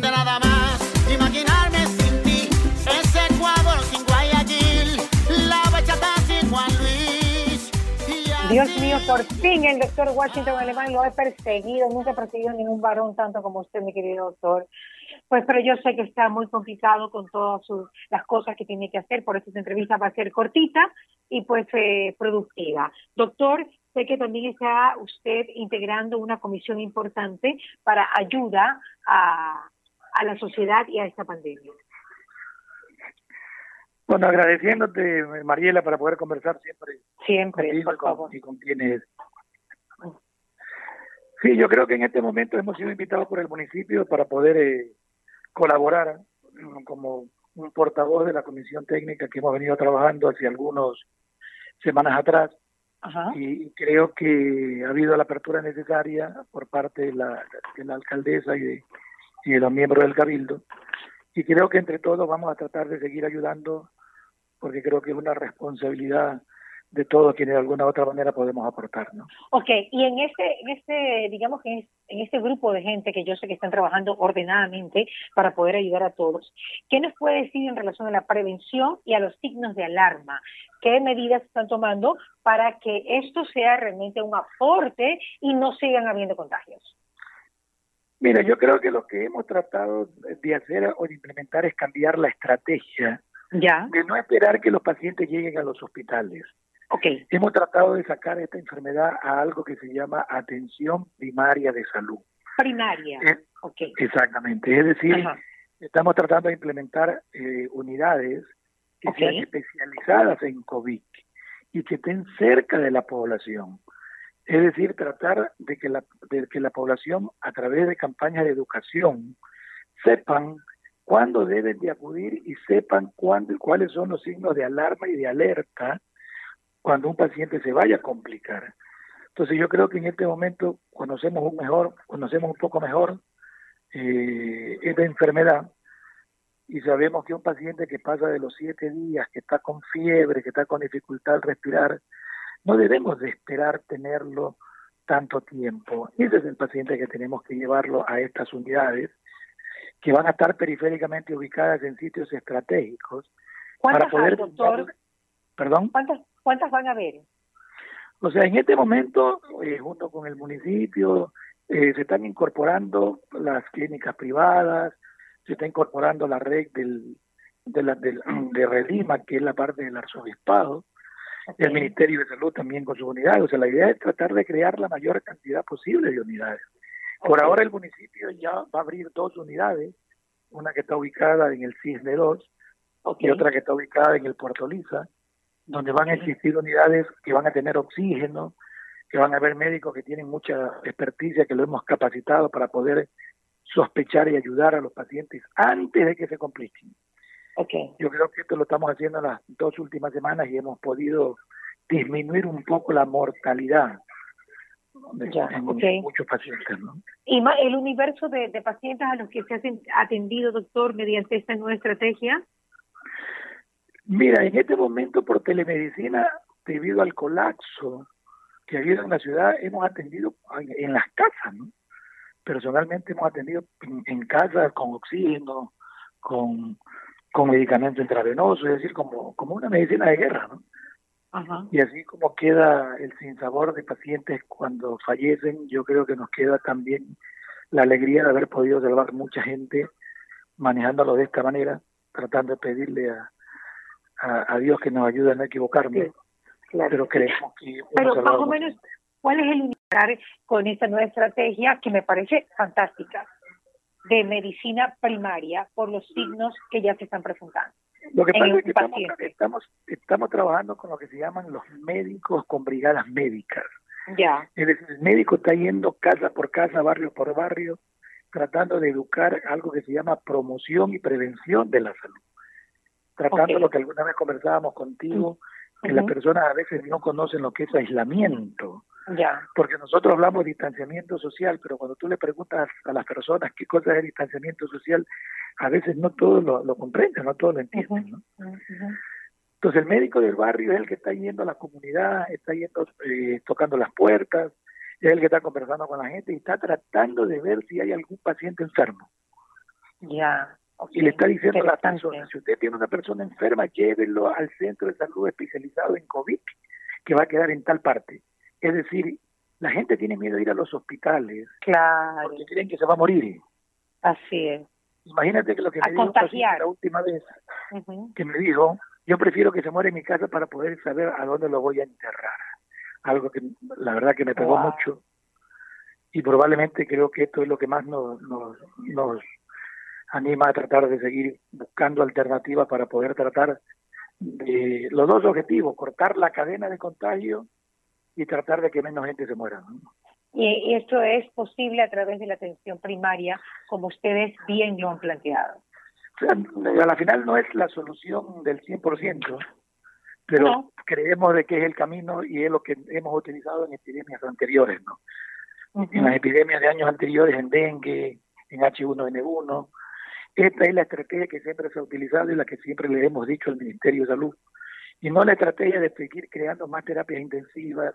de nada más imaginarme sin ti. Ese Ecuador sin la sin Juan Luis. Dios mío, por fin el doctor Washington Alemán lo he perseguido. Nunca he perseguido ningún varón tanto como usted, mi querido doctor. Pues, pero yo sé que está muy complicado con todas sus, las cosas que tiene que hacer, por eso esta entrevista va a ser cortita y pues eh, productiva. Doctor, sé que también está usted integrando una comisión importante para ayuda a, a la sociedad y a esta pandemia. Bueno, agradeciéndote, Mariela, para poder conversar siempre Siempre, contigo por favor. y con quienes. Sí, yo creo que en este momento hemos sido invitados por el municipio para poder eh, colaborar como un portavoz de la comisión técnica que hemos venido trabajando hace algunas semanas atrás Ajá. y creo que ha habido la apertura necesaria por parte de la, de la alcaldesa y de, y los miembros del cabildo y creo que entre todos vamos a tratar de seguir ayudando porque creo que es una responsabilidad de todos quienes de alguna u otra manera podemos aportar, ¿no? Ok, y en este, en este, digamos que en este grupo de gente que yo sé que están trabajando ordenadamente para poder ayudar a todos, ¿qué nos puede decir en relación a la prevención y a los signos de alarma? ¿Qué medidas están tomando para que esto sea realmente un aporte y no sigan habiendo contagios? Mira, yo creo que lo que hemos tratado de hacer o de implementar es cambiar la estrategia Ya, de no esperar que los pacientes lleguen a los hospitales. ok, Hemos tratado de sacar esta enfermedad a algo que se llama atención primaria de salud. primaria, Eh, ok, Exactamente, es decir, Ajá. estamos tratando de implementar eh, unidades que sean especializadas en COVID y que estén cerca de la población. Es decir, tratar de que la, de que la población, a través de campañas de educación, sepan cuándo deben de acudir y sepan cuándo y cuáles son los signos de alarma y de alerta cuando un paciente se vaya a complicar. Entonces yo creo que en este momento conocemos un mejor, conocemos un poco mejor eh, esta enfermedad y sabemos que un paciente que pasa de los siete días, que está con fiebre, que está con dificultad al respirar, no debemos de esperar tenerlo tanto tiempo. Ese es el paciente que tenemos que llevarlo a estas unidades que van a estar periféricamente ubicadas en sitios estratégicos ¿Cuántas para poder hay, doctor? perdón ¿Cuántas, ¿Cuántas van a haber? o sea en este momento eh, junto con el municipio eh, se están incorporando las clínicas privadas se está incorporando la red del de la del, de Redima que es la parte del arzobispado el Ministerio de Salud también con sus unidades. O sea la idea es tratar de crear la mayor cantidad posible de unidades. Por ahora el municipio ya va a abrir dos unidades una que está ubicada en el Cisne 2 Ok. y otra que está ubicada en el Puerto Lisa, donde van a existir unidades que van a tener oxígeno, que van a haber médicos que tienen mucha experticia, que lo hemos capacitado para poder sospechar y ayudar a los pacientes antes de que se compliquen. Ok. Yo creo que esto lo estamos haciendo en las dos últimas semanas y hemos podido disminuir un poco la mortalidad de- Ya, muchos pacientes. ¿no? ¿Y ma- el universo de, de pacientes a los que se hacen atendido, doctor, mediante esta nueva estrategia? Mira, en este momento por telemedicina, debido al colapso que ha habido en la ciudad, hemos atendido en, las casas, ¿no? Personalmente hemos atendido en, en casas con oxígeno, con, con medicamento intravenoso, es decir, como, como una medicina de guerra, ¿no? Ajá. Y así como queda el sinsabor de pacientes cuando fallecen, yo creo que nos queda también la alegría de haber podido salvar mucha gente manejándolo de esta manera, tratando de pedirle a, a, a Dios que nos ayude a no equivocarnos, Sí, claro. pero creemos que hemos Pero más o menos. ¿cuál es el universo con esta nueva estrategia que me parece fantástica de medicina primaria por los signos que ya se están presentando? Lo que pasa es que estamos, estamos, estamos trabajando con lo que se llaman los médicos con brigadas médicas. Ya. Es decir, el médico está yendo casa por casa, barrio por barrio, tratando de educar algo que se llama promoción y prevención de la salud. Tratando lo que alguna vez conversábamos contigo, que las personas a veces no conocen lo que es aislamiento, Ya. porque nosotros hablamos de distanciamiento social, pero cuando tú le preguntas a las personas qué cosa es el distanciamiento social, a veces no todos lo, lo comprenden, no todos lo entienden. ¿no? Entonces el médico del barrio es el que está yendo a la comunidad, está yendo eh, tocando las puertas, es el que está conversando con la gente y está tratando de ver si hay algún paciente enfermo. Ya. y le está diciendo a la persona, si usted tiene una persona enferma, llévelo al centro de salud especializado en COVID, que va a quedar en tal parte. Es decir, la gente tiene miedo de ir a los hospitales. Claro. Porque creen que se va a morir. Así es. Imagínate que lo que me dijo la última vez que me dijo, yo prefiero que se muera en mi casa para poder saber a dónde lo voy a enterrar. Algo que la verdad que me pegó mucho y probablemente creo que esto es lo que más nos, nos, nos anima a tratar de seguir buscando alternativas para poder tratar de los dos objetivos, cortar la cadena de contagio y tratar de que menos gente se muera. Y, esto es posible a través de la atención primaria, como ustedes bien lo han planteado. a la final no es la solución del 100%, pero creemos de que es el camino y es lo que hemos utilizado en epidemias anteriores, ¿no? En las epidemias de años anteriores, en dengue, en H1N1. Esta es la estrategia que siempre se ha utilizado y la que siempre le hemos dicho al Ministerio de Salud. Y no la estrategia de seguir creando más terapias intensivas,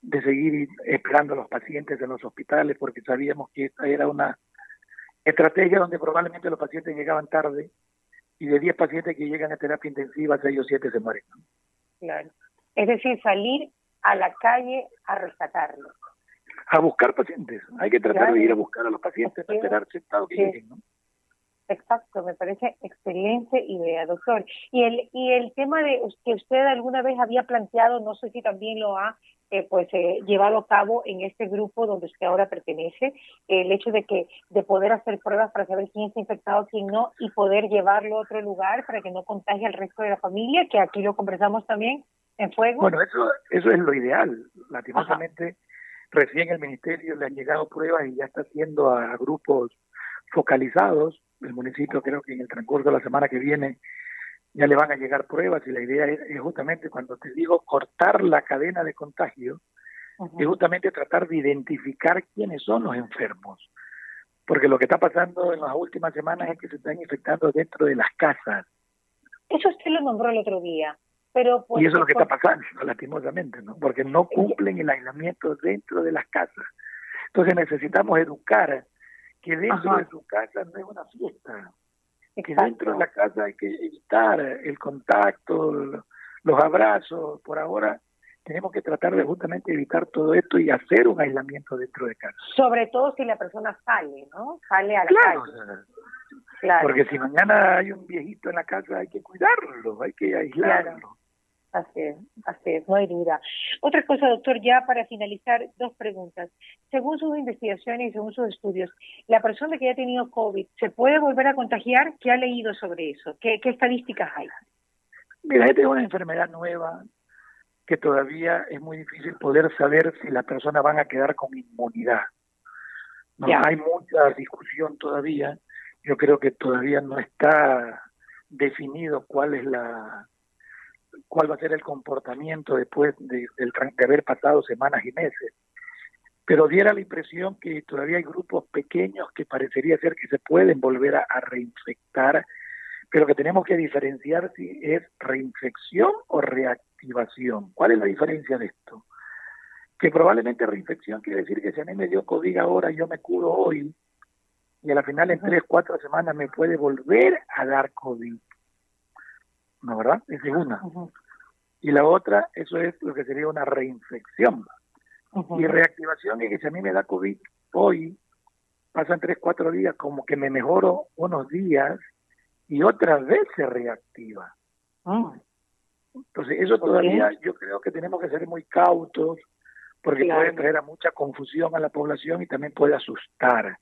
de seguir esperando a los pacientes en los hospitales porque sabíamos que esta era una estrategia donde probablemente los pacientes llegaban tarde y de 10 pacientes que llegan a terapia intensiva, 6 o 7 se mueren. Claro. Es decir, salir a la calle a rescatarlos. A buscar pacientes. Hay que tratar de ir a buscar a los pacientes, no esperar sentados que lleguen. ¿no? Exacto, me parece excelente idea, doctor. Y el y el tema de que usted alguna vez había planteado, no sé si también lo ha eh, pues eh, llevado a cabo en este grupo donde usted ahora pertenece, el hecho de que de poder hacer pruebas para saber quién está infectado, quién no, y poder llevarlo a otro lugar para que no contagie al resto de la familia, que aquí lo conversamos también en fuego. Bueno, eso eso es lo ideal. Lastimosamente, recién el ministerio le han llegado pruebas y ya está haciendo a grupos focalizados el municipio creo que en el transcurso de la semana que viene ya le van a llegar pruebas y la idea es, justamente cuando te digo cortar la cadena de contagio, es justamente tratar de identificar quiénes son los enfermos. Porque lo que está pasando en las últimas semanas es que se están infectando dentro de las casas. Eso usted lo nombró el otro día. Pero y eso es lo que está pasando, lastimosamente, ¿no? Porque no cumplen el aislamiento dentro de las casas. Entonces necesitamos educar que dentro de su casa no es una fiesta, que dentro de la casa hay que evitar el contacto, los abrazos. Por ahora tenemos que tratar de justamente evitar todo esto y hacer un aislamiento dentro de casa. Sobre todo si la persona sale, ¿no? Sale a la calle. Claro. Porque si mañana hay un viejito en la casa hay que cuidarlo, hay que aislarlo. Así es, así es, no hay duda. Otra cosa, doctor, ya para finalizar, dos preguntas. Según sus investigaciones y según sus estudios, ¿la persona que ha tenido COVID se puede volver a contagiar? ¿Qué ha leído sobre eso? ¿Qué, estadísticas hay? Mira, esta es una enfermedad nueva que todavía es muy difícil poder saber si las personas van a quedar con inmunidad. No hay mucha discusión todavía. Yo creo que todavía no está definido cuál es la cuál va a ser el comportamiento después de, haber pasado semanas y meses. Pero diera la impresión que todavía hay grupos pequeños que parecería ser que se pueden volver a, reinfectar, pero que tenemos que diferenciar si es reinfección o reactivación. ¿Cuál es la diferencia de esto? Que probablemente reinfección quiere decir que si a mí me dio COVID ahora, yo me curo hoy, y a la final en tres, cuatro semanas me puede volver a dar COVID. ¿No verdad? Esa es una. Y la otra, eso es lo que sería una reinfección. Y reactivación es que si a mí me da COVID hoy, pasan tres, cuatro días, como que me mejoro unos días y otra vez se reactiva. Ah. Entonces, eso todavía yo creo que tenemos que ser muy cautos porque puede traer a mucha confusión a la población y también puede asustar.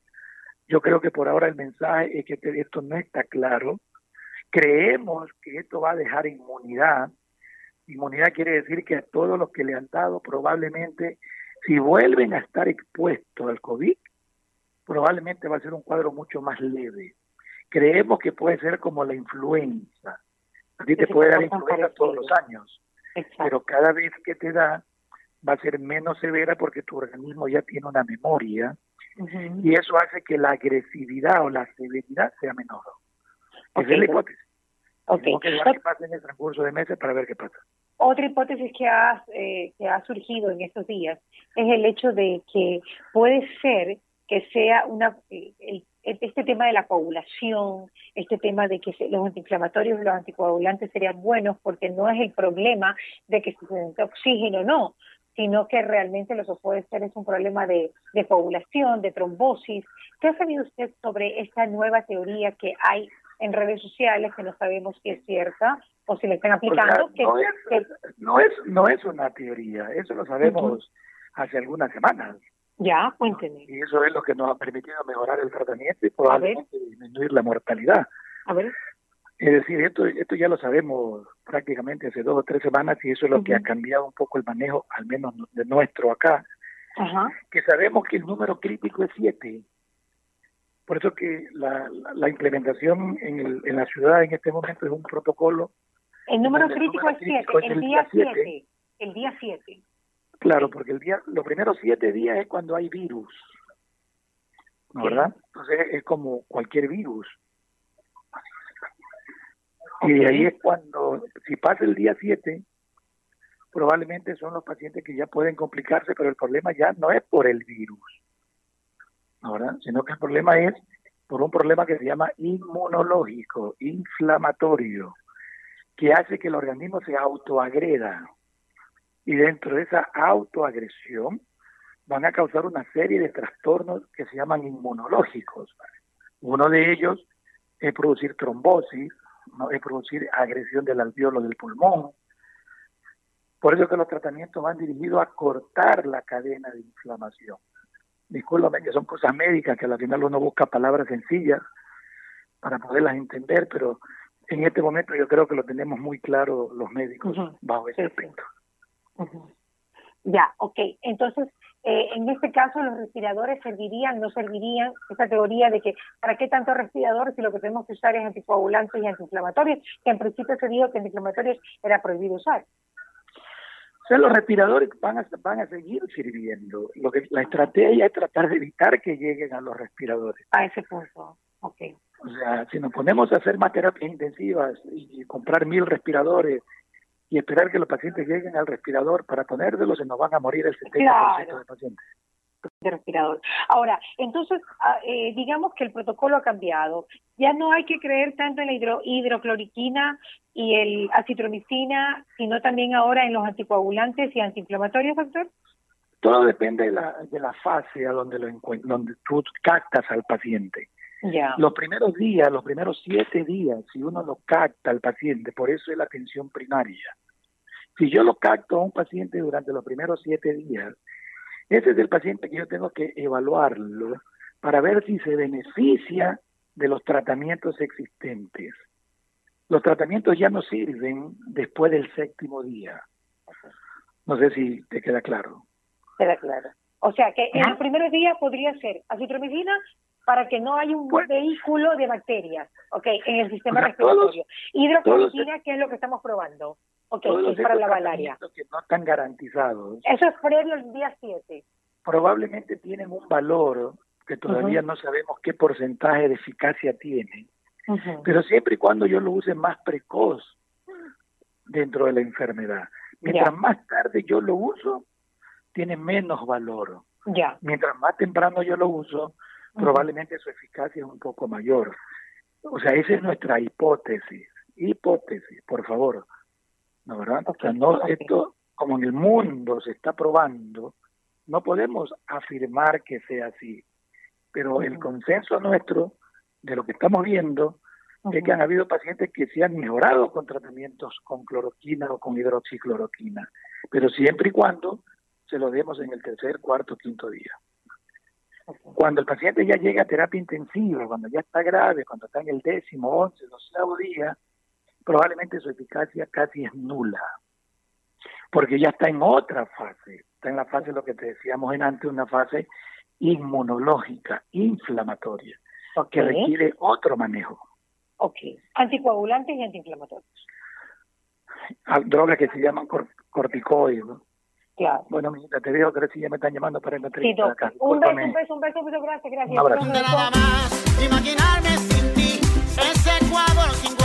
Yo creo que por ahora el mensaje es que esto no está claro Creemos que esto va a dejar inmunidad. Inmunidad quiere decir que a todos los que le han dado probablemente, si vuelven a estar expuestos al COVID, probablemente va a ser un cuadro mucho más leve. Creemos que puede ser como la influenza. A ti te puede dar influenza todos los años, pero cada vez que te da va a ser menos severa porque tu organismo ya tiene una memoria y eso hace que la agresividad o la severidad sea menor. Esa es la hipótesis. Okay. que ver qué pasa en el transcurso de meses para ver qué pasa. Otra hipótesis que ha, eh, que ha surgido en estos días es el hecho de que puede ser que sea una el este tema de la coagulación, este tema de que los antiinflamatorios y los anticoagulantes serían buenos porque no es el problema de que se necesita oxígeno o no, sino que realmente lo que puede ser es un problema de, de coagulación, de trombosis. ¿Qué ha sabido usted sobre esta nueva teoría que hay en redes sociales que no sabemos si es cierta o si le están aplicando? no, es, no, es, no es una teoría, eso lo sabemos hace algunas semanas. Ya, cuénteme. Y eso es lo que nos ha permitido mejorar el tratamiento y probablemente disminuir la mortalidad. A ver. Es decir, esto, esto ya lo sabemos prácticamente hace dos o tres semanas y eso es lo que ha cambiado un poco el manejo, al menos de nuestro acá. Ajá. Que sabemos que el número crítico es siete. Por eso que la, la, implementación en, el, en la ciudad en este momento es un protocolo. El número crítico es siete, el, día siete. El día siete. Claro, porque el día, los primeros siete días es cuando hay virus, ¿verdad? Entonces es como cualquier virus. Y ahí es cuando, si pasa el día siete, probablemente son los pacientes que ya pueden complicarse, pero el problema ya no es por el virus, ¿verdad? Sino que el problema es por un problema que se llama inmunológico, inflamatorio, que hace que el organismo se autoagreda y dentro de esa autoagresión van a causar una serie de trastornos que se llaman inmunológicos. Uno de ellos es producir trombosis, es producir agresión del alveolo del pulmón. Por eso que los tratamientos van dirigidos a cortar la cadena de inflamación. Discúlpame que son cosas médicas que al final uno busca palabras sencillas para poderlas entender, pero en este momento yo creo que lo tenemos muy claro los médicos bajo ese aspecto. Ya, ok. Entonces, eh, en este caso, los respiradores servirían, no servirían, esa teoría de que ¿para qué tantos respiradores si lo que tenemos que usar es anticoagulantes y antiinflamatorios? Que en principio se dijo que antiinflamatorios era prohibido usar. Sea, los respiradores van a, van a seguir sirviendo. Lo que La estrategia es tratar de evitar que lleguen a los respiradores. A ese punto, ok. O sea, si nos ponemos a hacer más terapias intensivas y comprar mil respiradores y esperar que los pacientes lleguen al respirador para ponérselos, se nos van a morir el 70% de pacientes. De respirador. Ahora, entonces, ah, eh, digamos que el protocolo ha cambiado. Ya no hay que creer tanto en la hidro hidrocloriquina y el acitromicina, sino también ahora en los anticoagulantes y antiinflamatorios, doctor. Todo depende de la, de la fase a donde, lo donde tú captas al paciente. Los primeros días, los primeros siete días, si uno lo capta al paciente, por eso es la atención primaria. Si yo lo capto a un paciente durante los primeros siete días, ese es el paciente que yo tengo que evaluarlo para ver si se beneficia de los tratamientos existentes. Los tratamientos ya no sirven después del séptimo día. No sé si te queda claro. Queda claro. O sea que en los primeros días podría ser acitromicina para que no haya un vehículo de bacterias, ¿ok? En el sistema respiratorio. Hidrocloricina, que es lo que estamos probando, ¿ok? Es para la malaria. Que no están garantizados. Eso es previo al día 7. Probablemente tienen un valor que todavía no sabemos qué porcentaje de eficacia tienen, pero siempre y cuando yo lo use más precoz dentro de la enfermedad. Mientras más tarde yo lo uso, tiene menos valor. Ya. Mientras más temprano yo lo uso, probablemente su eficacia es un poco mayor. O sea, esa es nuestra hipótesis. Hipótesis, por favor. ¿No, verdad? No, esto, como en el mundo se está probando, no podemos afirmar que sea así. Pero el consenso nuestro de lo que estamos viendo es que han habido pacientes que se han mejorado con tratamientos con cloroquina o con hidroxicloroquina, pero siempre y cuando se lo demos en el tercer, cuarto, quinto día. Cuando el paciente ya llega a terapia intensiva, cuando ya está grave, cuando está en el décimo, once, doceavo día, probablemente su eficacia casi es nula, porque ya está en otra fase, está en la fase, lo que te decíamos en antes, una fase inmunológica, inflamatoria, que requiere otro manejo. Ok, anticoagulantes y antiinflamatorios. Drogas que se llaman corticoides, ¿no? Claro. Bueno, mijita, te digo que si ya me están llamando para la sí, acá. Un beso, un beso, un beso, muchas gracias, gracias. Un abrazo. Nada más, imaginarme sin ti, ese cuadro sin